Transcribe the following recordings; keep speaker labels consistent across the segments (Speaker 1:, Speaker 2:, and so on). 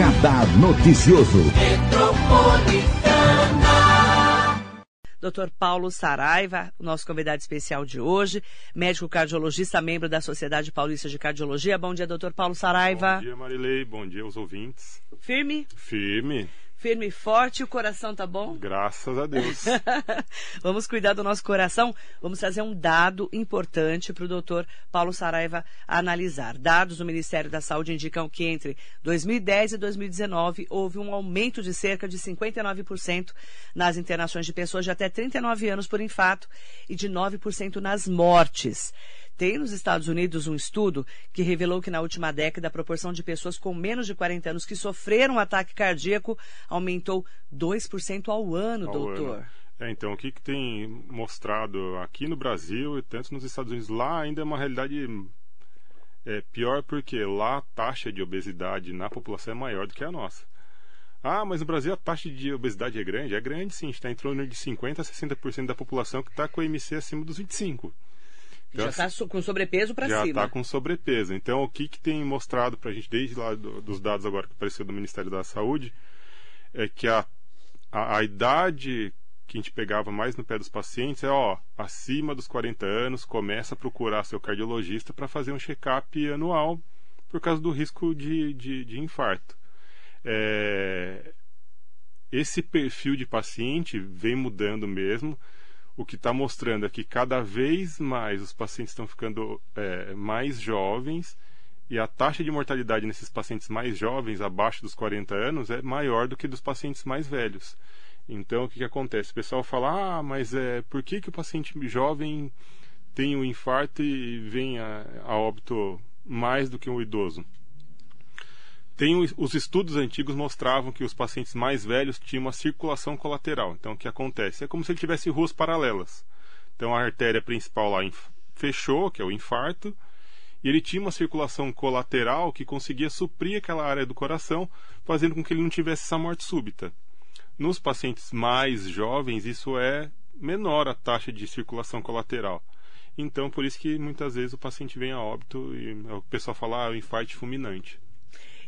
Speaker 1: Radar Noticioso.
Speaker 2: Dr. Paulo Saraiva, nosso convidado especial de hoje, médico cardiologista, membro da Sociedade Paulista de Cardiologia. Bom dia, doutor Paulo Saraiva.
Speaker 3: Bom dia, Marilei. Bom dia aos ouvintes.
Speaker 2: Firme?
Speaker 3: Firme.
Speaker 2: Firme e forte, o coração tá bom?
Speaker 3: Graças a Deus.
Speaker 2: Vamos cuidar do nosso coração. Vamos trazer um dado importante para o doutor Paulo Saraiva analisar. Dados do Ministério da Saúde indicam que entre 2010 e 2019 houve um aumento de cerca de 59% nas internações de pessoas de até 39 anos por infarto e de 9% nas mortes. Tem nos Estados Unidos um estudo que revelou que na última década a proporção de pessoas com menos de 40 anos que sofreram um ataque cardíaco aumentou 2% ao ano,
Speaker 3: Ao
Speaker 2: doutor.
Speaker 3: ano. É, então, o que, que tem mostrado aqui no Brasil e tanto nos Estados Unidos, lá ainda é uma realidade é, pior porque lá a taxa de obesidade na população é maior do que a nossa. Ah, mas no Brasil a taxa de obesidade é grande? É grande sim, está em torno de 50% a 60% da população que está com o IMC acima dos 25%.
Speaker 2: Já está com sobrepeso para
Speaker 3: já
Speaker 2: cima.
Speaker 3: está com sobrepeso. Então, o que, que tem mostrado para a gente, desde lá do- dos dados agora que apareceu do Ministério da Saúde, é que a, a, a idade que a gente pegava mais no pé dos pacientes é, ó, acima dos 40 anos, começa a procurar seu cardiologista para fazer um check-up anual por causa do risco de, de, de infarto. É, esse perfil de paciente vem mudando mesmo. O que está mostrando é que cada vez mais os pacientes estão ficando é, mais jovens e a taxa de mortalidade nesses pacientes mais jovens, abaixo dos 40 anos, é maior do que dos pacientes mais velhos. Então, o que, que acontece? O pessoal fala, ah, mas é, por que, que o paciente jovem tem um infarto e vem a, a óbito mais do que um idoso? Tem os- os estudos antigos mostravam que os pacientes mais velhos tinham uma circulação colateral. Então, o que acontece? É como se ele tivesse ruas paralelas. Então, a artéria principal lá fechou, que é o infarto, e ele tinha uma circulação colateral que conseguia suprir aquela área do coração, fazendo com que ele não tivesse essa morte súbita. Nos pacientes mais jovens, isso é menor a taxa de circulação colateral. Então, por isso que muitas vezes o paciente vem a óbito e o pessoal fala, ah, é um infarto fulminante.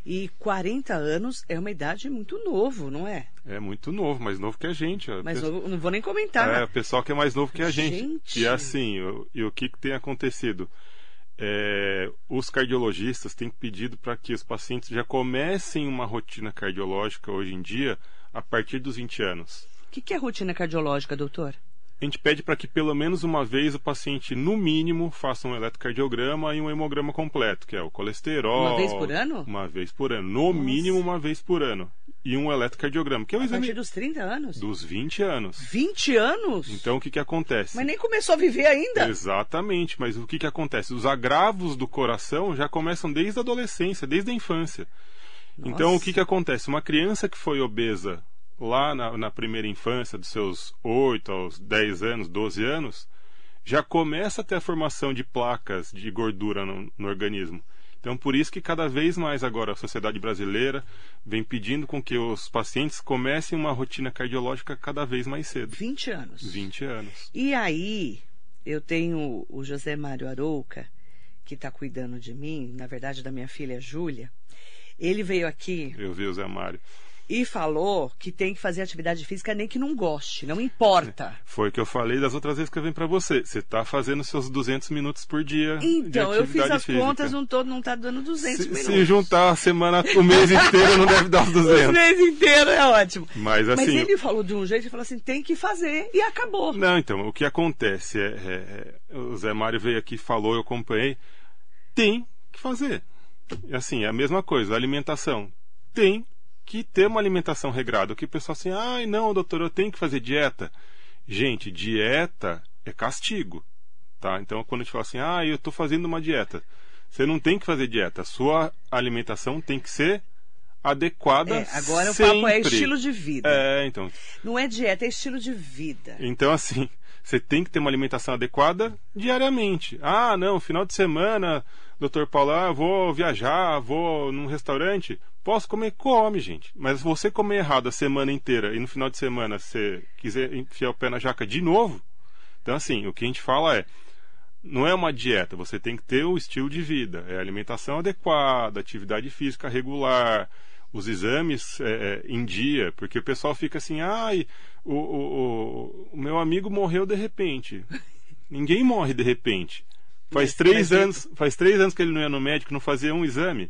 Speaker 2: E 40 anos é uma idade muito novo, não é?
Speaker 3: É muito novo, mais novo que a gente.
Speaker 2: Mas não vou nem comentar.
Speaker 3: É, o pessoal que é mais novo que a gente.
Speaker 2: Gente.
Speaker 3: E assim, o- e o que, que tem acontecido? É, os cardiologistas têm pedido para que os pacientes já comecem uma rotina cardiológica hoje em dia a partir dos 20 anos.
Speaker 2: O que, que é rotina cardiológica, doutor?
Speaker 3: A gente pede para que pelo menos uma vez o paciente, no mínimo, faça um eletrocardiograma e um hemograma completo, que é o colesterol.
Speaker 2: Uma vez por ano?
Speaker 3: Uma vez por ano. No mínimo, uma vez por ano. E um eletrocardiograma, que é o
Speaker 2: A
Speaker 3: exame
Speaker 2: partir dos 30 anos?
Speaker 3: dos 20 anos.
Speaker 2: 20 anos?
Speaker 3: Então, o que, que acontece?
Speaker 2: Mas nem começou a viver ainda?
Speaker 3: Exatamente, mas o que, que acontece? Os agravos do coração já começam desde a adolescência, desde a infância. Então, o
Speaker 2: Nossa.
Speaker 3: que, que acontece? Uma criança que foi obesa lá na, na primeira infância, dos seus 8 aos 10 anos, 12 anos, já começa a ter a formação de placas de gordura no, no organismo. Então, por isso que cada vez mais agora a sociedade brasileira vem pedindo com que os pacientes comecem uma rotina cardiológica cada vez mais cedo.
Speaker 2: 20 anos.
Speaker 3: 20 anos.
Speaker 2: E aí, eu tenho o José Mário Arouca, que está cuidando de mim, na verdade da minha filha Júlia. Ele veio aqui
Speaker 3: Eu vi o Zé Mário.
Speaker 2: E falou que tem que fazer atividade física nem que não goste, não importa.
Speaker 3: Foi o que eu falei das outras vezes que eu vim para você. Você está fazendo seus 200 minutos por dia.
Speaker 2: Então, eu fiz as
Speaker 3: física.
Speaker 2: contas, não, tô, não tá dando 200
Speaker 3: se,
Speaker 2: minutos.
Speaker 3: se juntar a semana, o mês inteiro, não deve dar os
Speaker 2: O
Speaker 3: 200.
Speaker 2: mês inteiro é ótimo.
Speaker 3: Mas
Speaker 2: Mas
Speaker 3: assim.
Speaker 2: ele falou de um jeito e falou assim: tem que fazer e acabou.
Speaker 3: Não, então, o que acontece é, é- é- O Zé Mário veio aqui, falou, eu acompanhei. Tem que fazer. Assim, é a mesma coisa, a alimentação. Tem que ter uma alimentação regrada. O que o pessoal assim, ai não, doutor, eu tenho que fazer dieta. Gente, dieta é castigo. Tá? Então, quando a gente fala assim, ah, eu estou fazendo uma dieta. Você não tem que fazer dieta. A sua alimentação tem que ser adequada.
Speaker 2: É, agora o
Speaker 3: sempre.
Speaker 2: papo é estilo de vida.
Speaker 3: É, então.
Speaker 2: Não é dieta, é estilo de vida.
Speaker 3: Então, assim, você tem que ter uma alimentação adequada diariamente. Ah, não, final de semana, doutor Paulo, ah, vou viajar, vou num restaurante. Posso comer? Come, gente. Mas se você comer errado a semana inteira e no final de semana você quiser enfiar o pé na jaca de novo, então, assim, o que a gente fala é. Não é uma dieta, você tem que ter o estilo de vida. É alimentação adequada, atividade física regular, os exames é, é, em dia, porque o pessoal fica assim, ai, o, o, o, meu amigo morreu de repente. Ninguém morre de repente. Faz três anos, faz três anos que ele não ia no médico, não fazia um exame.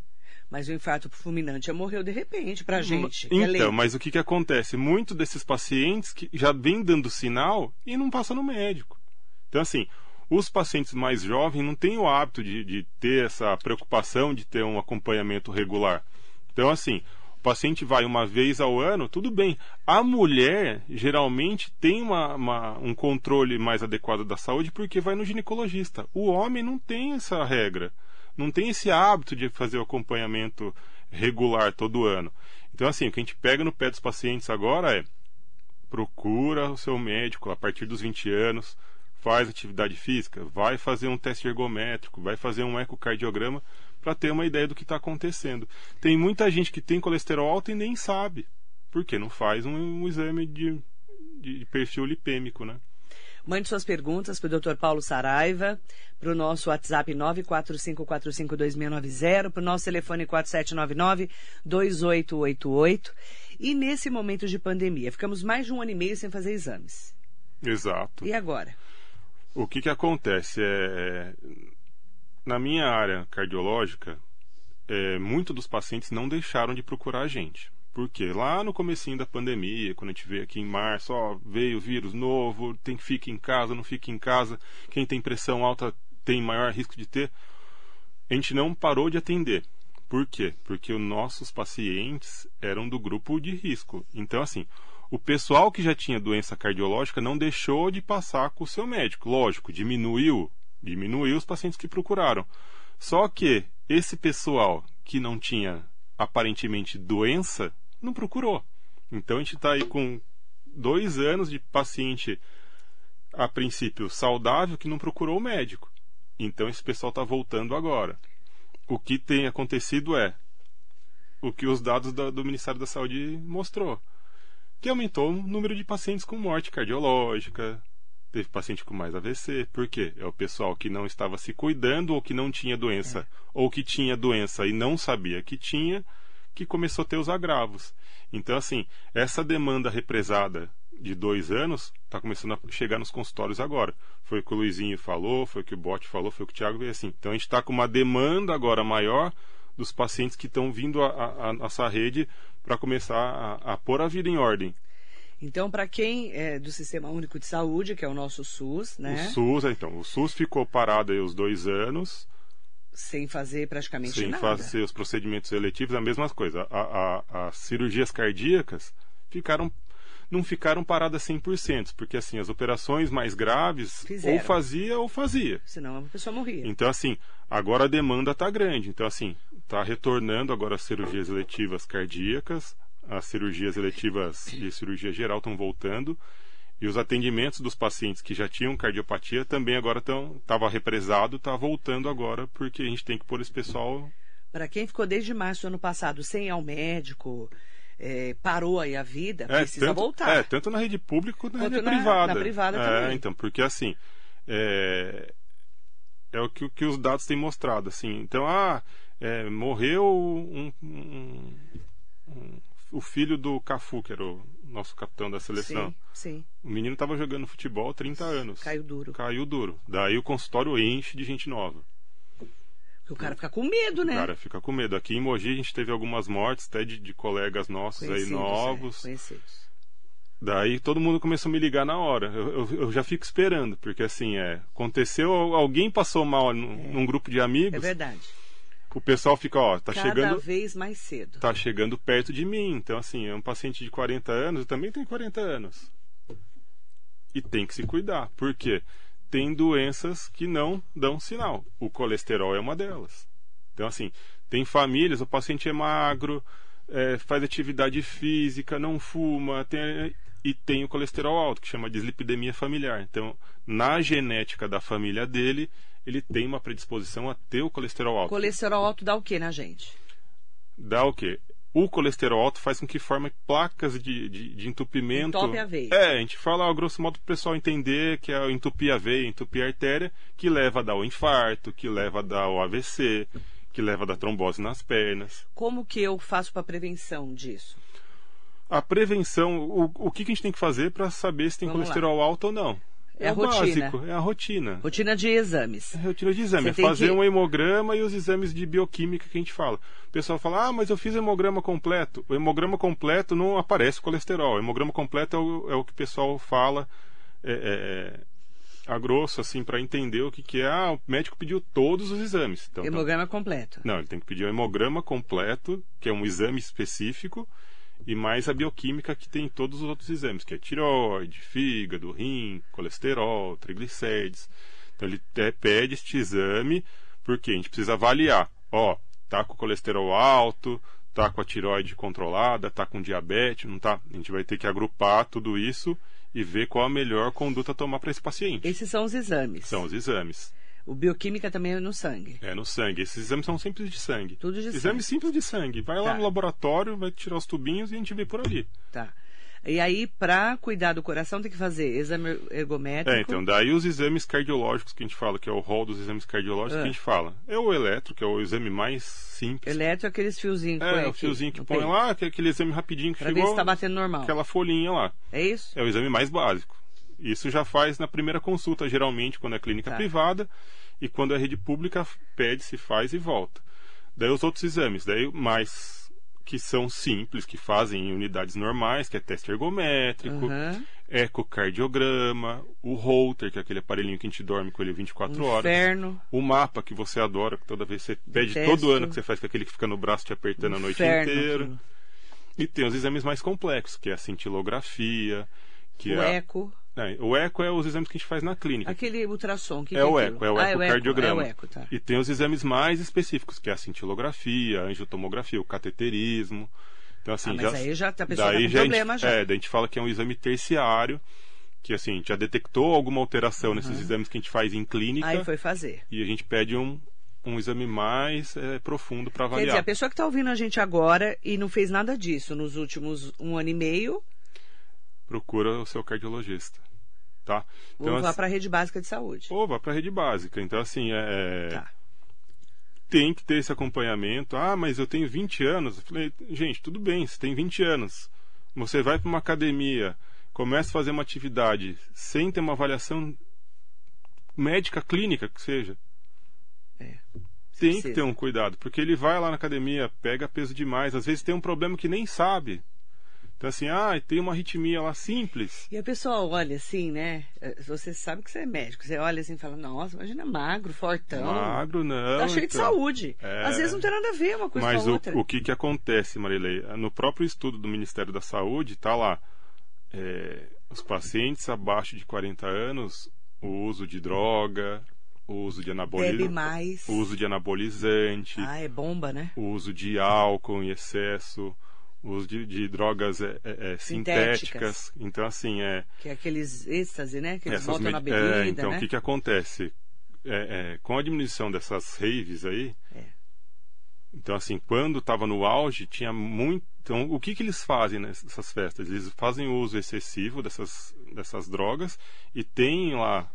Speaker 2: Mas o infarto fulminante morreu de repente para gente.
Speaker 3: Então, é mas o que, que acontece? Muitos desses pacientes que já vêm dando sinal e não passam no médico. Então, assim, os pacientes mais jovens não têm o hábito de, de ter essa preocupação de ter um acompanhamento regular. Então, assim, o paciente vai uma vez ao ano, tudo bem. A mulher geralmente tem uma, uma, um controle mais adequado da saúde porque vai no ginecologista. O homem não tem essa regra, não tem esse hábito de fazer o acompanhamento regular todo ano. Então, assim, o que a gente pega no pé dos pacientes agora é procura o seu médico a partir dos 20 anos, faz atividade física, vai fazer um teste ergométrico, vai fazer um ecocardiograma para ter uma ideia do que está acontecendo. Tem muita gente que tem colesterol alto e nem sabe, porque não faz um, um exame de, de perfil lipêmico, né?
Speaker 2: Mande suas perguntas para o Dr. Paulo Saraiva, para o nosso WhatsApp 945452690, para o nosso telefone 4799-2888. E nesse momento de pandemia, ficamos mais de um ano e meio sem fazer exames.
Speaker 3: Exato.
Speaker 2: E agora?
Speaker 3: O que, que acontece? É, na minha área cardiológica, é, muitos dos pacientes não deixaram de procurar a gente. Porque lá no comecinho da pandemia, quando a gente veio aqui em março, ó, veio vírus novo, tem que ficar em casa, não fica em casa, quem tem pressão alta tem maior risco de ter. A gente não parou de atender. Por quê? Porque os nossos pacientes eram do grupo de risco. Então, assim, o pessoal que já tinha doença cardiológica não deixou de passar com o seu médico. Lógico, diminuiu diminuiu os pacientes que procuraram. Só que esse pessoal que não tinha aparentemente doença não procurou. Então a gente está aí com dois anos de paciente, a princípio, saudável que não procurou o médico. Então esse pessoal está voltando agora. O que tem acontecido é o que os dados da, do Ministério da Saúde mostrou, que aumentou o número de pacientes com morte cardiológica, teve paciente com mais AVC. Por quê? É o pessoal que não estava se cuidando ou que não tinha doença, é. ou que tinha doença e não sabia que tinha, que começou a ter os agravos. Então, assim, essa demanda represada de dois anos está começando a chegar nos consultórios agora. Foi o que o Luizinho falou, foi o que o Bote falou, foi o que o Thiago veio assim. Então, a gente está com uma demanda agora maior dos pacientes que estão vindo à nossa rede para começar a, a pôr a vida em ordem.
Speaker 2: Então, para quem é do Sistema Único de Saúde, que é o nosso SUS, né?
Speaker 3: O SUS, então, o SUS ficou parado aí os dois anos.
Speaker 2: Sem fazer praticamente
Speaker 3: sem
Speaker 2: nada.
Speaker 3: Sem fazer os procedimentos eletivos, a mesma coisa. A, a, as cirurgias cardíacas ficaram não ficaram paradas 100%, porque assim, as operações mais graves Fizeram. ou fazia ou fazia.
Speaker 2: Senão a pessoa morria.
Speaker 3: Então assim, agora a demanda está grande. Então assim, está retornando agora as cirurgias eletivas cardíacas, as cirurgias eletivas de cirurgia geral estão voltando e os atendimentos dos pacientes que já tinham cardiopatia também agora estão estava represado, está voltando agora porque a gente tem que pôr esse pessoal.
Speaker 2: Para quem ficou desde março do ano passado sem ir ao médico, é, parou aí a vida, é, precisa
Speaker 3: tanto,
Speaker 2: voltar.
Speaker 3: É, tanto na rede pública quanto na rede na, privada.
Speaker 2: Na privada
Speaker 3: é,
Speaker 2: também.
Speaker 3: então, porque assim, é, é o que, que, os dados têm mostrado, assim. Então, ah, é, morreu um, um, um o filho do Cafu, que era o nosso capitão da seleção.
Speaker 2: Sim, sim.
Speaker 3: O menino estava jogando futebol há 30 anos.
Speaker 2: Caiu duro.
Speaker 3: Caiu duro. Daí o consultório enche de gente nova.
Speaker 2: o cara fica com medo, né?
Speaker 3: O cara fica com medo. Aqui em Mogi a gente teve algumas mortes até de, de colegas nossos aí novos.
Speaker 2: É, conhecidos.
Speaker 3: Daí todo mundo começou a me ligar na hora. Eu, eu, eu, já fico esperando, porque assim, é, aconteceu, alguém passou mal num, é. num grupo de amigos. É
Speaker 2: verdade
Speaker 3: o pessoal fica, ó, tá
Speaker 2: Cada
Speaker 3: chegando.
Speaker 2: Cada vez mais cedo.
Speaker 3: Tá chegando perto de mim. Então, assim, é um paciente de 40 anos, eu também tenho 40 anos. E tem que se cuidar. Por quê? Tem doenças que não dão sinal. O colesterol é uma delas. Então, assim, tem famílias, o paciente é magro, é, faz atividade física, não fuma, tem, e tem o colesterol alto, que chama de dislipidemia familiar. Então, na genética da família dele, ele tem uma predisposição a ter o colesterol alto.
Speaker 2: Colesterol alto dá o que na gente?
Speaker 3: Dá o quê? O colesterol alto faz com que forme placas de, de, de entupimento.
Speaker 2: Entope a veia.
Speaker 3: É, a gente fala, ó, grosso modo, para o pessoal entender que é entupir a veia, entupir a artéria, que leva a dar o infarto, que leva a dar o AVC, que leva da trombose nas pernas.
Speaker 2: Como que eu faço para prevenção disso?
Speaker 3: A prevenção, o, o que, que a gente tem que fazer para saber se tem
Speaker 2: Vamos
Speaker 3: colesterol alto ou não?
Speaker 2: É
Speaker 3: o
Speaker 2: rotina.
Speaker 3: básico, é a rotina.
Speaker 2: Rotina de exames.
Speaker 3: É rotina de exame, é fazer
Speaker 2: que-
Speaker 3: um hemograma e os exames de bioquímica que a gente fala. O pessoal fala, ah, mas eu fiz hemograma completo. O hemograma completo não aparece colesterol. O hemograma completo é o, é o que o pessoal fala é, é, a grosso, assim, para entender o que, que é. Ah, o médico pediu todos os exames. Então,
Speaker 2: Hemograma completo.
Speaker 3: Não, ele tem que pedir o hemograma completo, que é um exame específico, e mais a bioquímica que tem em todos os outros exames, que é tireoide, fígado, rim, colesterol, triglicérides. Então ele até pede este exame, porque a gente precisa avaliar. Ó, tá com colesterol alto, tá com a tireoide controlada, tá com diabetes, não tá? A gente vai ter que agrupar tudo isso e ver qual a melhor conduta a tomar para esse paciente.
Speaker 2: Esses são os exames.
Speaker 3: São os exames.
Speaker 2: O bioquímica também é no sangue.
Speaker 3: É no sangue. Esses exames são simples de sangue.
Speaker 2: Tudo de
Speaker 3: Exame
Speaker 2: sangue.
Speaker 3: simples de sangue. Vai lá
Speaker 2: Tá.
Speaker 3: no laboratório, vai tirar os tubinhos e a gente vê por ali.
Speaker 2: Tá. E aí, para cuidar do coração, tem que fazer exame ergométrico.
Speaker 3: É, então, daí os exames cardiológicos que a gente fala, que é o rol dos exames cardiológicos
Speaker 2: Ah.
Speaker 3: que a gente fala. É o eletro, que é o exame mais simples.
Speaker 2: Eletro é aqueles fiozinhos que põe
Speaker 3: É, o fiozinho que põe
Speaker 2: peito,
Speaker 3: lá, que é aquele exame rapidinho que
Speaker 2: Pra ver
Speaker 3: chegou.
Speaker 2: se tá batendo normal.
Speaker 3: Aquela folhinha lá.
Speaker 2: É isso?
Speaker 3: É o exame mais básico. Isso já faz na primeira consulta, geralmente, quando é clínica
Speaker 2: Tá.
Speaker 3: privada, e quando é rede pública, pede, se faz e volta. Daí os outros exames, daí mais que são simples, que fazem em unidades normais, que é teste ergométrico,
Speaker 2: Aham.
Speaker 3: ecocardiograma, o Holter, que é aquele aparelhinho que a gente dorme com ele 24 horas.
Speaker 2: Inferno.
Speaker 3: O mapa que você adora, que toda vez você pede
Speaker 2: Detesto.
Speaker 3: todo ano que você faz com aquele que fica no braço te apertando a noite
Speaker 2: Inferno
Speaker 3: inteira.
Speaker 2: aquilo.
Speaker 3: E tem os exames mais complexos, que é a cintilografia, que
Speaker 2: O
Speaker 3: é,
Speaker 2: eco.
Speaker 3: É, o eco é os exames que a gente faz na clínica.
Speaker 2: Aquele ultrassom. Que
Speaker 3: é
Speaker 2: que
Speaker 3: o eco, é o
Speaker 2: Ah,
Speaker 3: ecocardiograma.
Speaker 2: É o eco, tá.
Speaker 3: E tem os exames mais específicos, que é a cintilografia, a angiotomografia, o cateterismo. Então, assim,
Speaker 2: Ah, mas
Speaker 3: já,
Speaker 2: aí já tá- a pessoa tá
Speaker 3: daí gente-
Speaker 2: problema já.
Speaker 3: É, daí a gente fala que é um exame terciário, que assim, a gente já detectou alguma alteração nesses exames que a gente faz em clínica
Speaker 2: Aí foi fazer.
Speaker 3: e a gente pede um, um exame mais é, profundo para
Speaker 2: Quer dizer,
Speaker 3: avaliar.
Speaker 2: a pessoa que está ouvindo a gente agora e não fez nada disso nos últimos um ano e meio,
Speaker 3: Procura o seu cardiologista. Tá?
Speaker 2: ou vá
Speaker 3: assim,
Speaker 2: para a rede básica de saúde.
Speaker 3: ou vá para a rede básica. Então, assim, é,
Speaker 2: Tá.
Speaker 3: tem que ter esse acompanhamento. Ah, mas eu tenho 20 anos. Eu falei, gente, tudo bem, você tem 20 anos. Você vai para uma academia, começa a fazer uma atividade sem ter uma avaliação médica, clínica, que seja.
Speaker 2: É.
Speaker 3: Tem
Speaker 2: Precisa.
Speaker 3: que ter um cuidado, porque ele vai lá na academia, pega peso demais, às vezes tem um problema que nem sabe. Então, assim, ah, tem uma arritmia lá simples.
Speaker 2: E a pessoa olha assim, né? Você sabe que você é médico. Você olha assim e fala, nossa, imagina magro, fortão.
Speaker 3: Magro, não.
Speaker 2: Tá cheio de
Speaker 3: então.
Speaker 2: saúde.
Speaker 3: É.
Speaker 2: Às vezes não tem nada a ver uma coisa
Speaker 3: Mas
Speaker 2: com a outra.
Speaker 3: o que, que acontece, Marilei? No próprio estudo do Ministério da Saúde, está lá. é, os pacientes abaixo de 40 anos, o uso de droga, o uso de
Speaker 2: Bebe
Speaker 3: anabolizante,
Speaker 2: mais.
Speaker 3: o uso de anabolizante,
Speaker 2: Ah, é bomba, né?
Speaker 3: o uso de álcool em excesso, o uso de, de drogas é, é, é,
Speaker 2: Sintéticas.
Speaker 3: sintéticas. Então, assim, é.
Speaker 2: Que é aqueles êxtase, né? Que eles botam na bebida,
Speaker 3: é, então,
Speaker 2: né?
Speaker 3: o que, que acontece? É, com a diminuição dessas raves aí, então, assim, quando estava no auge, tinha muito. Então, o que, que eles fazem nessas festas? Eles fazem uso excessivo dessas, dessas drogas e tem lá,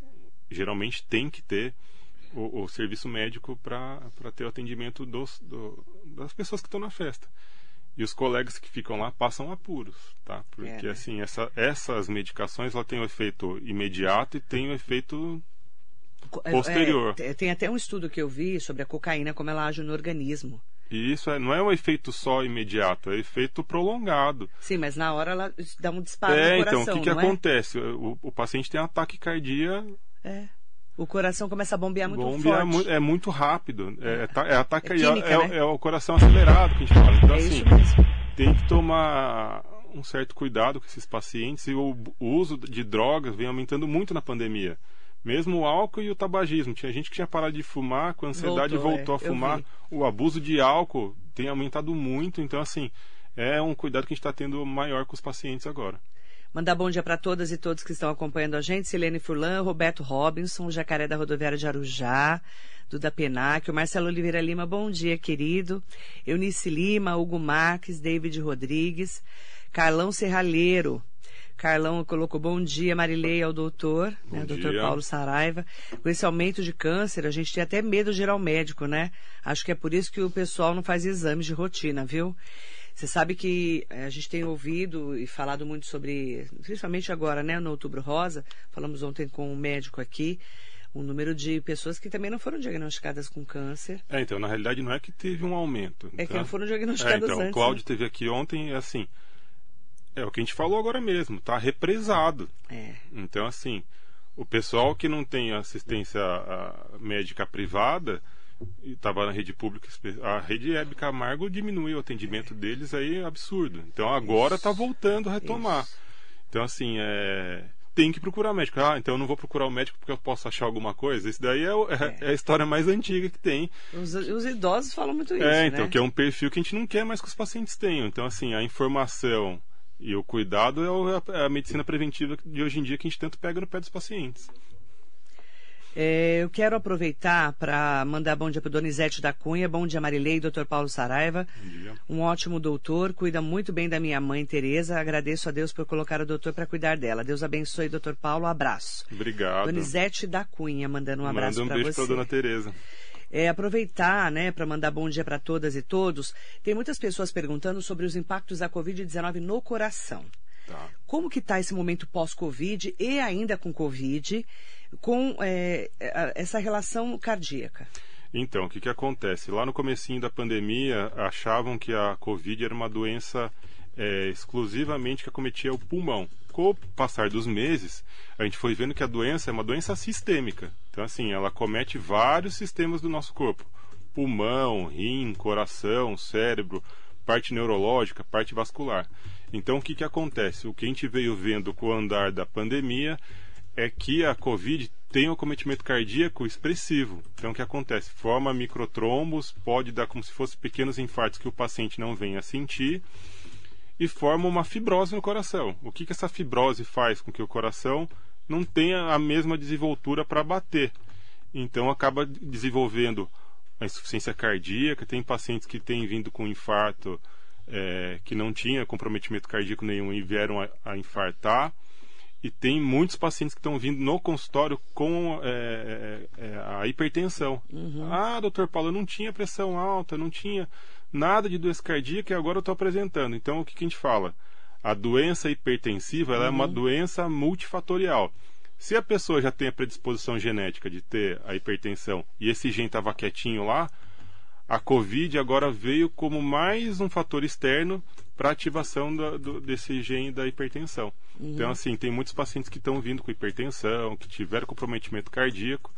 Speaker 3: geralmente tem que ter o, o serviço médico para ter o atendimento dos, do- das pessoas que estão na festa. E os colegas que ficam lá passam apuros, tá? Porque,
Speaker 2: É, né?
Speaker 3: assim, essa, essas medicações ela têm um efeito imediato e tem um efeito
Speaker 2: é,
Speaker 3: posterior.
Speaker 2: é, tem até um estudo que eu vi sobre a cocaína, como ela age no organismo.
Speaker 3: E isso é, não é um efeito só imediato, é efeito prolongado.
Speaker 2: Sim, mas na hora ela dá um disparo
Speaker 3: é,
Speaker 2: no coração,
Speaker 3: então, o que, que
Speaker 2: é?
Speaker 3: acontece? O, o paciente tem um ataque cardíaco,
Speaker 2: É. O coração começa a bombear muito
Speaker 3: bombeia
Speaker 2: forte.
Speaker 3: é muito rápido. É, é, é
Speaker 2: É
Speaker 3: cardíaco,
Speaker 2: química,
Speaker 3: é,
Speaker 2: né?
Speaker 3: é o coração acelerado que a gente fala. Então,
Speaker 2: É
Speaker 3: assim, tem que tomar um certo cuidado com esses pacientes e o, uso de drogas vem aumentando muito na pandemia. Mesmo o álcool e o tabagismo. Tinha gente que tinha parado de fumar, com a ansiedade
Speaker 2: Voltou,
Speaker 3: voltou,
Speaker 2: é,
Speaker 3: a
Speaker 2: eu
Speaker 3: fumar. O abuso de álcool tem aumentado muito. Então, assim, é um cuidado que a gente está tendo maior com os pacientes agora.
Speaker 2: Mandar bom dia para todas e todos que estão acompanhando a gente. Silene Furlan, Roberto Robinson, Jacaré da Rodoviária de Arujá, Duda Penac, o Marcelo Oliveira Lima, bom dia, querido. Eunice Lima, Hugo Marques, David Rodrigues, Carlão Serralheiro, Carlão colocou bom dia, Marilei, ao doutor, né, doutor Paulo Saraiva. Com esse aumento de câncer, a gente tem até medo de ir ao médico, né? Acho que é por isso que o pessoal não faz exames de rotina, viu? Você sabe que eh, a gente tem ouvido e falado muito sobre, principalmente agora, né, no Outubro Rosa, falamos ontem com um médico aqui, um número de pessoas que também não foram diagnosticadas com câncer.
Speaker 3: É, então, na realidade não é que teve um aumento.
Speaker 2: É tá? que não foram diagnosticadas é, então, antes.
Speaker 3: O Cláudio né? teve aqui ontem, é assim, é o que a gente falou agora mesmo, tá represado.
Speaker 2: É.
Speaker 3: Então, assim, o pessoal que não tem assistência médica privada estava na rede pública, a rede Hebe Camargo diminuiu o atendimento deles aí é absurdo. Então agora está voltando a retomar. Isso. Então assim, é tem que procurar médico. Ah, então eu não vou procurar o médico porque eu posso achar alguma coisa. Isso daí é, é, é. a história mais antiga que tem.
Speaker 2: Os, os, idosos falam muito isso.
Speaker 3: É, então,
Speaker 2: né?
Speaker 3: que é um perfil que a gente não quer mais que os pacientes tenham. Então, assim, a informação e o cuidado é, é a medicina preventiva de hoje em dia que a gente tanto pega no pé dos pacientes.
Speaker 2: É, eu quero aproveitar para mandar bom dia para Donizete da Cunha, bom dia Marilei, doutor Paulo Saraiva.
Speaker 3: Bom dia.
Speaker 2: Um ótimo doutor, cuida muito bem da minha mãe Tereza. Agradeço a Deus por colocar o doutor para cuidar dela. Deus abençoe, doutor Paulo. Abraço.
Speaker 3: Obrigado.
Speaker 2: Donizete da Cunha, mandando um abraço
Speaker 3: Manda um beijo
Speaker 2: para
Speaker 3: dona Tereza.
Speaker 2: É, aproveitar, né, para mandar bom dia para todas e todos. Tem muitas pessoas perguntando sobre os impactos da Covid-19 no coração.
Speaker 3: Tá.
Speaker 2: Como que está esse momento pós-Covid e ainda com Covid? Com é, essa relação cardíaca?
Speaker 3: Então, o que, que acontece? Lá no comecinho da pandemia, achavam que a Covid era uma doença é, exclusivamente que acometia o pulmão. Com o passar dos meses, a gente foi vendo que a doença é uma doença sistêmica. Então, assim, ela comete vários sistemas do nosso corpo: pulmão, rim, coração, cérebro, parte neurológica, parte vascular. Então, o que, que acontece? O que a gente veio vendo com o andar da pandemia é que a COVID tem um acometimento cardíaco expressivo. Então, o que acontece? Forma microtrombos, pode dar como se fossem pequenos infartos que o paciente não venha a sentir, e forma uma fibrose no coração. O que, que essa fibrose faz com que o coração não tenha a mesma desenvoltura para bater? Então, acaba desenvolvendo a insuficiência cardíaca. Tem pacientes que têm vindo com infarto é, que não tinha comprometimento cardíaco nenhum e vieram a, a infartar e tem muitos pacientes que estão vindo no consultório com é, é, é, a hipertensão.
Speaker 2: Uhum.
Speaker 3: Ah, doutor Paulo, eu não tinha pressão alta, não tinha nada de doença cardíaca e agora eu estou apresentando. Então, o que, que, a gente fala? A doença hipertensiva uhum. é uma uhum. doença multifatorial. Se a pessoa já tem a predisposição genética de ter a hipertensão e esse gene estava quietinho lá, a Covid agora veio como mais um fator externo para ativação do, do, desse gene da hipertensão. Uhum. Então, assim, tem muitos pacientes que estão vindo com hipertensão, que tiveram comprometimento cardíaco,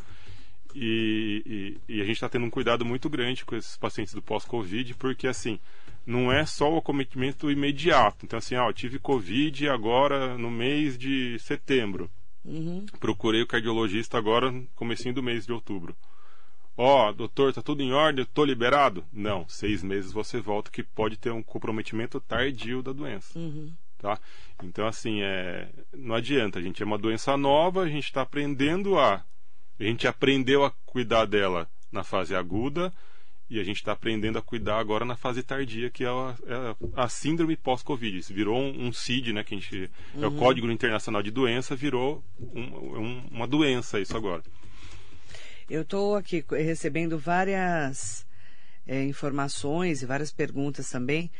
Speaker 3: e, e, e a gente está tendo um cuidado muito grande com esses pacientes do pós-Covid, porque, assim, não é só o acometimento imediato. Então, assim, ah, eu tive Covid agora no mês de setembro.
Speaker 2: Uhum.
Speaker 3: Procurei o cardiologista agora no comecinho do mês de outubro. Ó, oh, doutor, tá tudo em ordem, tô liberado? Não, seis meses você volta que pode ter um comprometimento tardio da doença.
Speaker 2: Uhum.
Speaker 3: Tá? Então, assim, é, não adianta, a gente é uma doença nova, a gente está aprendendo a. A gente aprendeu a cuidar dela na fase aguda e a gente está aprendendo a cuidar agora na fase tardia, que é a, é a síndrome pós-Covid. Isso virou um, um, CID, né? Que a gente, uhum. É o uhum. Código Internacional de Doença, virou um, um, uma doença isso agora.
Speaker 2: Eu estou aqui recebendo várias é, informações e várias perguntas também.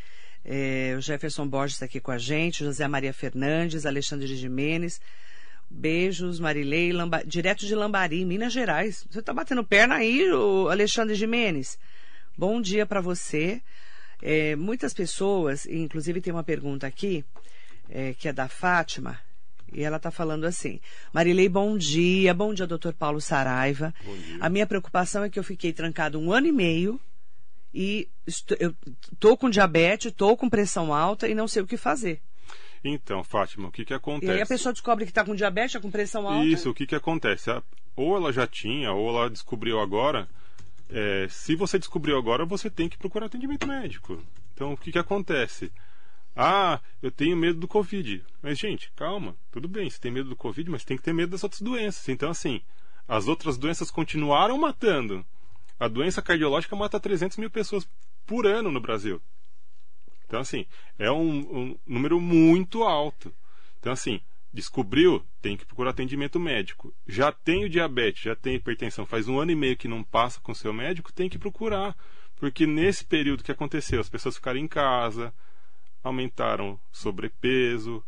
Speaker 2: É, o Jefferson Borges está aqui com a gente, José Maria Fernandes, Alexandre Jimenez. Beijos, Marilei, Lamba... direto de Lambari, Minas Gerais. Você está batendo perna aí, Alexandre Jimenez. Bom dia para você. É, muitas pessoas, inclusive tem uma pergunta aqui, é, que é da Fátima, e ela está falando assim: Marilei, bom dia. Bom dia, doutor Paulo Saraiva.
Speaker 3: Bom dia.
Speaker 2: A minha preocupação é que eu fiquei trancado um ano e meio e estou, eu estou com diabetes, estou com pressão alta e não sei o que fazer.
Speaker 3: Então, Fátima, o que, que acontece? E
Speaker 2: aí a pessoa descobre que está com diabetes, está com pressão alta.
Speaker 3: Isso, o que, que acontece? Ou ela já tinha, ou ela descobriu agora. É, se você descobriu agora, você tem que procurar atendimento médico. Então, o que, que acontece? Ah, eu tenho medo do Covid. Mas, gente, calma, tudo bem, você tem medo do Covid, mas tem que ter medo das outras doenças. Então, assim, as outras doenças continuaram matando. A doença cardiológica mata 300 mil pessoas por ano no Brasil. Então, assim, é um, um número muito alto. Então, assim, descobriu, tem que procurar atendimento médico. Já tem o diabetes, já tem hipertensão, faz um ano e meio que não passa com o seu médico, tem que procurar. Porque nesse período que aconteceu, as pessoas ficaram em casa, aumentaram sobrepeso,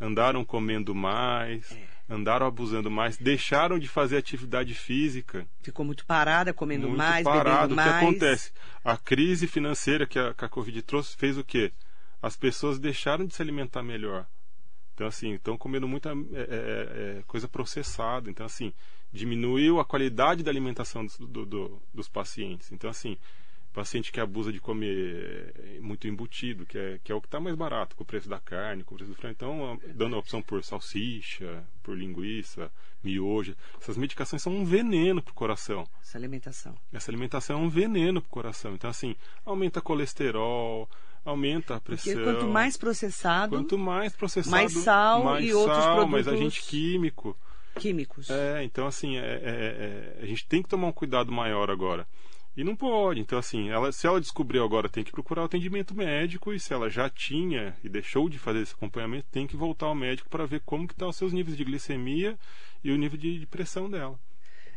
Speaker 3: andaram comendo mais, é. andaram abusando mais, deixaram de fazer atividade física.
Speaker 2: Ficou muito parada, comendo
Speaker 3: muito
Speaker 2: mais,
Speaker 3: parado.
Speaker 2: bebendo mais.
Speaker 3: O que acontece? A crise financeira que a, que a Covid trouxe fez o quê? As pessoas deixaram de se alimentar melhor. Então, assim, estão comendo muita é, é, é, coisa processada. Então, assim, diminuiu a qualidade da alimentação dos, do, do, dos pacientes. Então, assim, paciente que abusa de comer muito embutido, que é, que é o que está mais barato, com o preço da carne, com o preço do frango. Então, dando a opção por salsicha, por linguiça, miojo. Essas medicações são um veneno para o coração.
Speaker 2: Essa alimentação.
Speaker 3: Essa alimentação é um veneno para o coração. Então, assim, aumenta colesterol, aumenta a pressão.
Speaker 2: Porque quanto mais processado,
Speaker 3: quanto mais processado,
Speaker 2: mais sal
Speaker 3: mais
Speaker 2: e
Speaker 3: sal,
Speaker 2: outros produtos
Speaker 3: mais agente químico.
Speaker 2: Químicos.
Speaker 3: É, então assim, é, é, é, a gente tem que tomar um cuidado maior agora. E não pode. Então, assim, ela, se ela descobriu agora, tem que procurar o atendimento médico. E se ela já tinha e deixou de fazer esse acompanhamento, tem que voltar ao médico para ver como que estão tá os seus níveis de glicemia e o nível de, de pressão dela.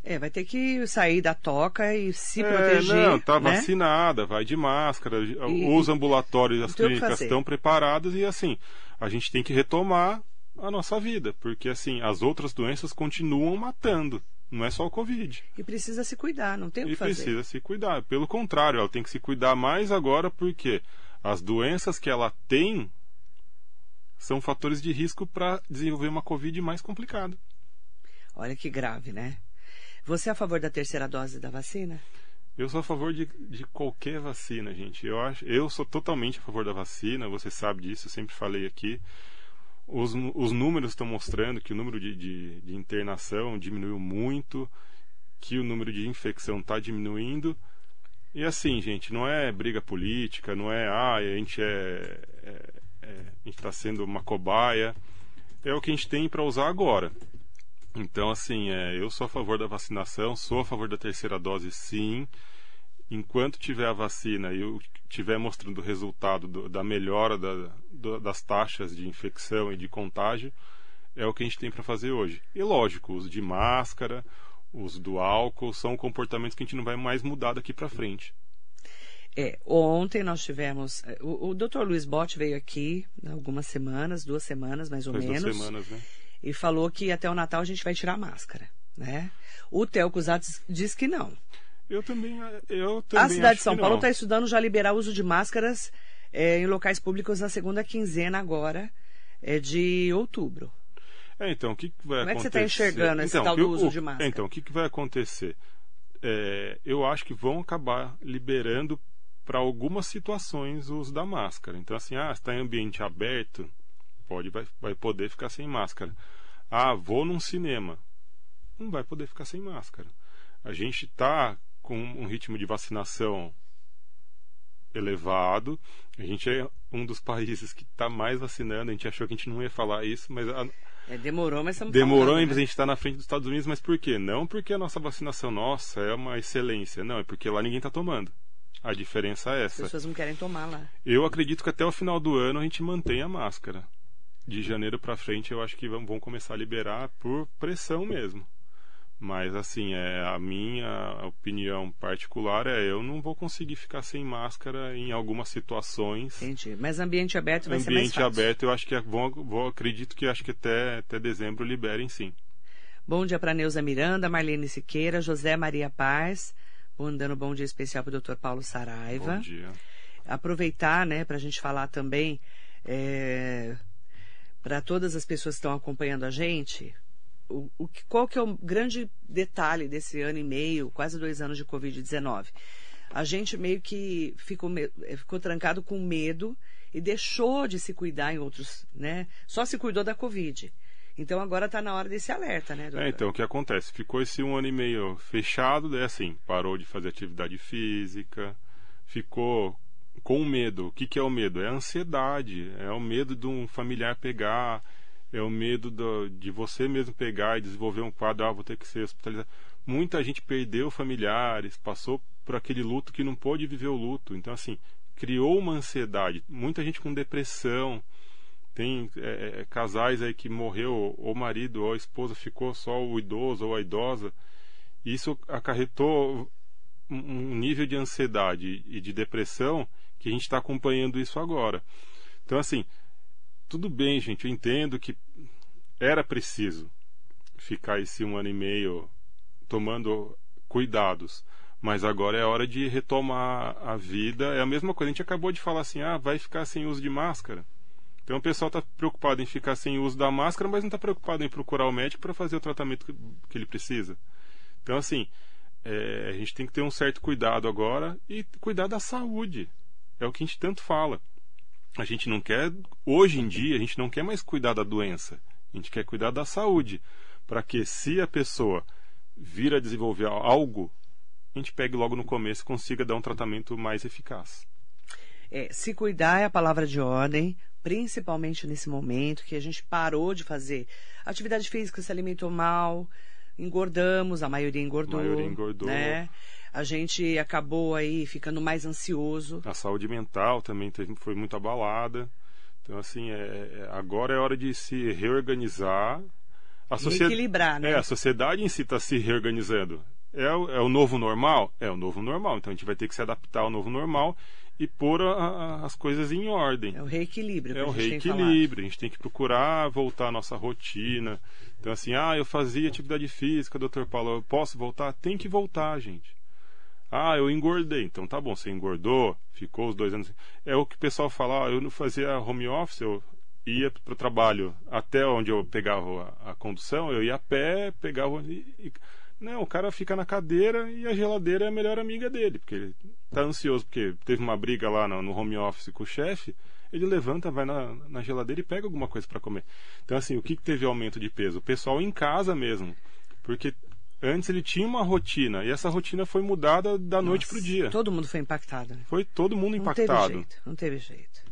Speaker 2: É, vai ter que sair da toca e se
Speaker 3: é,
Speaker 2: proteger.
Speaker 3: Não, tá
Speaker 2: né?
Speaker 3: vacinada, vai de máscara. E, os ambulatórios, as clínicas estão preparadas e assim, a gente tem que retomar a nossa vida, porque assim, as outras doenças continuam matando. Não é só o Covid.
Speaker 2: E precisa se cuidar, não tem o que
Speaker 3: e
Speaker 2: fazer.
Speaker 3: E precisa se cuidar. Pelo contrário, ela tem que se cuidar mais agora porque as doenças que ela tem são fatores de risco para desenvolver uma Covid mais complicada.
Speaker 2: Olha que grave, né? Você é a favor da terceira dose da vacina?
Speaker 3: Eu sou a favor de, de qualquer vacina, gente. Eu, acho, eu sou totalmente a favor da vacina, você sabe disso, eu sempre falei aqui. Os, os números estão mostrando que o número de, de, de internação diminuiu muito, que o número de infecção está diminuindo. E assim, gente, não é briga política, não é, ah, a gente é, é, é está sendo uma cobaia. É o que a gente tem para usar agora. Então, assim, é, eu sou a favor da vacinação, sou a favor da terceira dose, sim. Enquanto tiver a vacina e eu estiver mostrando o resultado do, da melhora da, do, das taxas de infecção e de contágio, é o que a gente tem para fazer hoje. E lógico, os de máscara, os do álcool, são comportamentos que a gente não vai mais mudar daqui para frente.
Speaker 2: É, ontem nós tivemos. É, o, o Dr. Luiz Botti veio aqui algumas semanas, duas semanas mais ou
Speaker 3: Faz
Speaker 2: menos.
Speaker 3: Duas semanas, né?
Speaker 2: e falou que até o Natal a gente vai tirar a máscara, né? O Theo Cusatz diz que não.
Speaker 3: Eu também, eu também
Speaker 2: A cidade de São Paulo
Speaker 3: está
Speaker 2: estudando já liberar o uso de máscaras é, em locais públicos na segunda quinzena agora é, de outubro.
Speaker 3: É, então, o que, que vai
Speaker 2: Como
Speaker 3: acontecer?
Speaker 2: é que você está enxergando esse
Speaker 3: então,
Speaker 2: tal do uso
Speaker 3: o,
Speaker 2: de máscara?
Speaker 3: Então, o que, que vai acontecer? É, eu acho que vão acabar liberando para algumas situações o uso da máscara. Então, assim, ah, está em ambiente aberto, pode vai, vai poder ficar sem máscara. Ah, vou num cinema. Não vai poder ficar sem máscara. A gente está com um ritmo de vacinação elevado. A gente é um dos países que está mais vacinando. A gente achou que a gente não ia falar isso, mas a...
Speaker 2: é, demorou, mas estamos
Speaker 3: demorou.
Speaker 2: Falando,
Speaker 3: né? A gente está na frente dos Estados Unidos, mas por quê? Não porque a nossa vacinação nossa é uma excelência, não é porque lá ninguém está tomando. A diferença é essa.
Speaker 2: As pessoas não querem tomar lá.
Speaker 3: Eu acredito que até o final do ano a gente mantenha a máscara de janeiro para frente eu acho que vão começar a liberar por pressão mesmo. Mas assim, é a minha opinião particular é eu não vou conseguir ficar sem máscara em algumas situações.
Speaker 2: Entendi. Mas ambiente aberto vai
Speaker 3: ambiente
Speaker 2: ser mais fácil.
Speaker 3: Ambiente aberto eu acho que é, vou, vou acredito que acho que até até dezembro liberem sim.
Speaker 2: Bom dia para Neuza Miranda, Marlene Siqueira, José Maria Paz. Mandando bom dia especial para o Dr. Paulo Saraiva.
Speaker 3: Bom dia.
Speaker 2: Aproveitar, né, para a gente falar também é, para todas as pessoas que estão acompanhando a gente, o, o, qual que é o grande detalhe desse ano e meio, quase dois anos de Covid-19? A gente meio que ficou, eh, ficou trancado com medo e deixou de se cuidar em outros, né? Só se cuidou da Covid. Então agora está na hora desse alerta, né, doutor?
Speaker 3: É, então, o que acontece? Ficou esse um ano e meio fechado, é assim, parou de fazer atividade física, ficou com medo. O que, que é o medo? É a ansiedade, é o medo de um familiar pegar, é o medo do, de você mesmo pegar e desenvolver um quadro, ah, vou ter que ser hospitalizado. Muita gente perdeu familiares, passou por aquele luto que não pôde viver o luto. Então, assim, criou uma ansiedade. Muita gente com depressão. Tem é, é, casais aí que morreu, ou o marido ou a esposa ficou só o idoso ou a idosa. Isso acarretou um nível de ansiedade e de depressão que a gente está acompanhando isso agora. Então, assim, tudo bem, gente, eu entendo que era preciso ficar esse um ano e meio tomando cuidados. Mas agora é hora de retomar a vida. É a mesma coisa. A gente acabou de falar assim: ah, vai ficar sem uso de máscara. Então o pessoal está preocupado em ficar sem uso da máscara, mas não está preocupado em procurar o médico para fazer o tratamento que, ele precisa. Então, assim, é, a gente tem que ter um certo cuidado agora e cuidar da saúde. É o que a gente tanto fala. A gente não quer, hoje em dia, a gente não quer mais cuidar da doença. A gente quer cuidar da saúde. Para que, se a pessoa vir a desenvolver algo, a gente pegue logo no começo e consiga dar um tratamento mais eficaz.
Speaker 2: É, se cuidar é a palavra de ordem, principalmente nesse momento que a gente parou de fazer atividade física, se alimentou mal, engordamos, a maioria engordou. A maioria engordou. Né? A gente acabou aí ficando mais ansioso.
Speaker 3: A saúde mental também foi muito abalada. Então, assim, é, é agora é hora de se reorganizar
Speaker 2: a sociedade, equilibrar, né?
Speaker 3: É, a sociedade em si está se reorganizando. É o, é o novo normal? É o novo normal. Então a gente vai ter que se adaptar ao novo normal e pôr a, a, as coisas em ordem.
Speaker 2: É o reequilíbrio.
Speaker 3: É o reequilíbrio. A gente tem que procurar voltar à nossa rotina. Então, assim, ah, eu fazia atividade física, doutor Paulo, eu posso voltar? Tem que voltar, gente. Ah, eu engordei. Então tá bom, você engordou, ficou os dois anos. É o que o pessoal fala, ah, eu não fazia home office, eu ia para o trabalho até onde eu pegava a, a, condução, eu ia a pé, pegava. E, e, não, o cara fica na cadeira e a geladeira é a melhor amiga dele, porque ele tá ansioso, porque teve uma briga lá no, no home office com o chefe, ele levanta, vai na, na geladeira e pega alguma coisa para comer. Então, assim, o que, que teve aumento de peso? O pessoal em casa mesmo, porque antes ele tinha uma rotina e essa rotina foi mudada da Nossa, noite para o dia.
Speaker 2: Todo mundo foi impactado. Né?
Speaker 3: Foi todo mundo
Speaker 2: não
Speaker 3: impactado.
Speaker 2: Teve jeito, não teve jeito.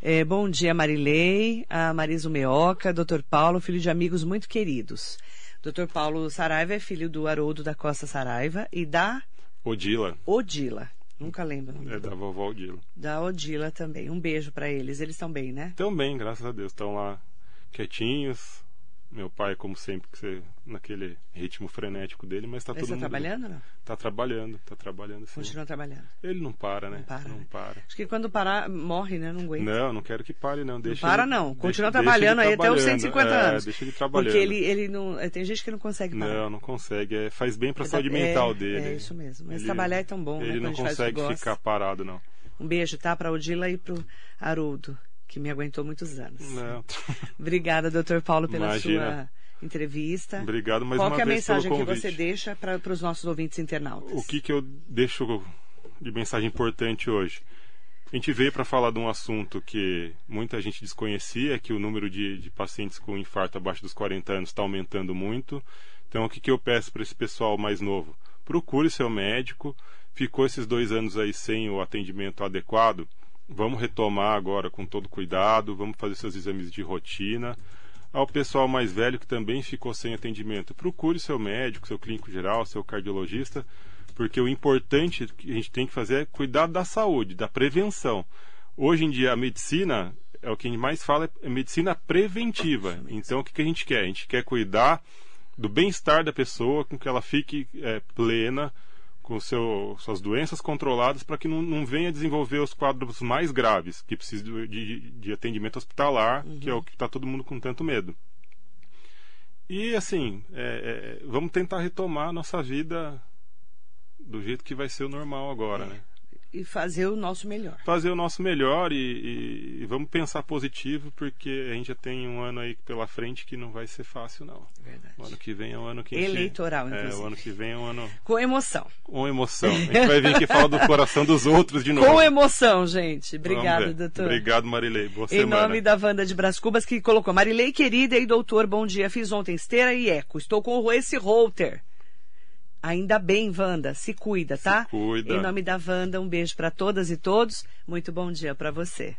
Speaker 2: É, bom dia, Marilei, a Marisa Meoca, Dr. Paulo, filho de amigos muito queridos. Dr. Paulo Saraiva é filho do Haroldo da Costa Saraiva e da
Speaker 3: Odila.
Speaker 2: Odila. Nunca lembro.
Speaker 3: É da vovó Odila.
Speaker 2: Da Odila também. Um beijo para eles. Eles estão bem, né?
Speaker 3: Estão bem, graças a Deus. Estão lá quietinhos, meu pai, como sempre, que você, naquele ritmo frenético dele, mas está todo
Speaker 2: tá
Speaker 3: mundo.
Speaker 2: trabalhando, não?
Speaker 3: Está trabalhando, está trabalhando sim.
Speaker 2: Continua trabalhando.
Speaker 3: Ele não para, né?
Speaker 2: Não para.
Speaker 3: Não
Speaker 2: né?
Speaker 3: para.
Speaker 2: Acho que quando parar, morre, né? Não aguenta.
Speaker 3: Não, não quero que pare, não. Deixa
Speaker 2: não para,
Speaker 3: ele,
Speaker 2: não. Continua deixa, trabalhando deixa aí trabalhando. até os 150
Speaker 3: é,
Speaker 2: anos.
Speaker 3: Deixa ele trabalhando.
Speaker 2: Porque ele, ele não. Tem gente que não consegue parar.
Speaker 3: Não, não consegue. É, faz bem para a saúde mental
Speaker 2: é,
Speaker 3: dele.
Speaker 2: É isso mesmo. Mas ele, trabalhar é tão bom,
Speaker 3: ele
Speaker 2: né?
Speaker 3: Ele não consegue ficar parado, não.
Speaker 2: Um beijo, tá? Para Odila e para o Haroldo, que me aguentou muitos anos.
Speaker 3: Não.
Speaker 2: Obrigada, doutor Paulo, pela
Speaker 3: Imagina.
Speaker 2: sua entrevista.
Speaker 3: Obrigado mais
Speaker 2: Qual
Speaker 3: uma
Speaker 2: é a mensagem
Speaker 3: que
Speaker 2: você deixa para os nossos ouvintes internautas?
Speaker 3: O que, que eu deixo de mensagem importante hoje? A gente veio para falar de um assunto que muita gente desconhecia, que o número de, de pacientes com infarto abaixo dos 40 anos está aumentando muito. Então, o que, que eu peço para esse pessoal mais novo? Procure seu médico. Ficou esses dois anos aí sem o atendimento adequado. Vamos retomar agora com todo cuidado, vamos fazer seus exames de rotina ao pessoal mais velho que também ficou sem atendimento. Procure seu médico, seu clínico geral, seu cardiologista, porque o importante que a gente tem que fazer é cuidar da saúde, da prevenção. Hoje em dia, a medicina, é o que a gente mais fala, é medicina preventiva. Então, o que, que a gente quer? A gente quer cuidar do bem-estar da pessoa, com que ela fique é, plena, com seu, suas doenças controladas para que não, não venha desenvolver os quadros mais graves, que precisa de, de atendimento hospitalar, uhum. que é o que está todo mundo com tanto medo. E assim, é, é, vamos tentar retomar a nossa vida do jeito que vai ser o normal agora, é. né?
Speaker 2: E fazer o nosso melhor.
Speaker 3: Fazer o nosso melhor e, e, vamos pensar positivo, porque a gente já tem um ano aí pela frente que não vai ser fácil, não.
Speaker 2: Verdade.
Speaker 3: O ano que vem é um ano que
Speaker 2: Eleitoral,
Speaker 3: gente,
Speaker 2: inclusive.
Speaker 3: É, o ano que vem é um ano...
Speaker 2: Com emoção.
Speaker 3: Com emoção. A gente vai vir aqui falar do coração dos outros de novo.
Speaker 2: Com emoção, gente. Obrigado, doutor.
Speaker 3: Obrigado, Marilei. Boa
Speaker 2: em
Speaker 3: semana.
Speaker 2: Em nome da Wanda de Bras Cubas, que colocou Marilei, querida e doutor, bom dia. Fiz ontem esteira e eco. Estou com esse router. Ainda bem, Wanda. Se cuida, tá?
Speaker 3: Se cuida.
Speaker 2: Em nome da Wanda, um beijo para todas e todos. Muito bom dia para você.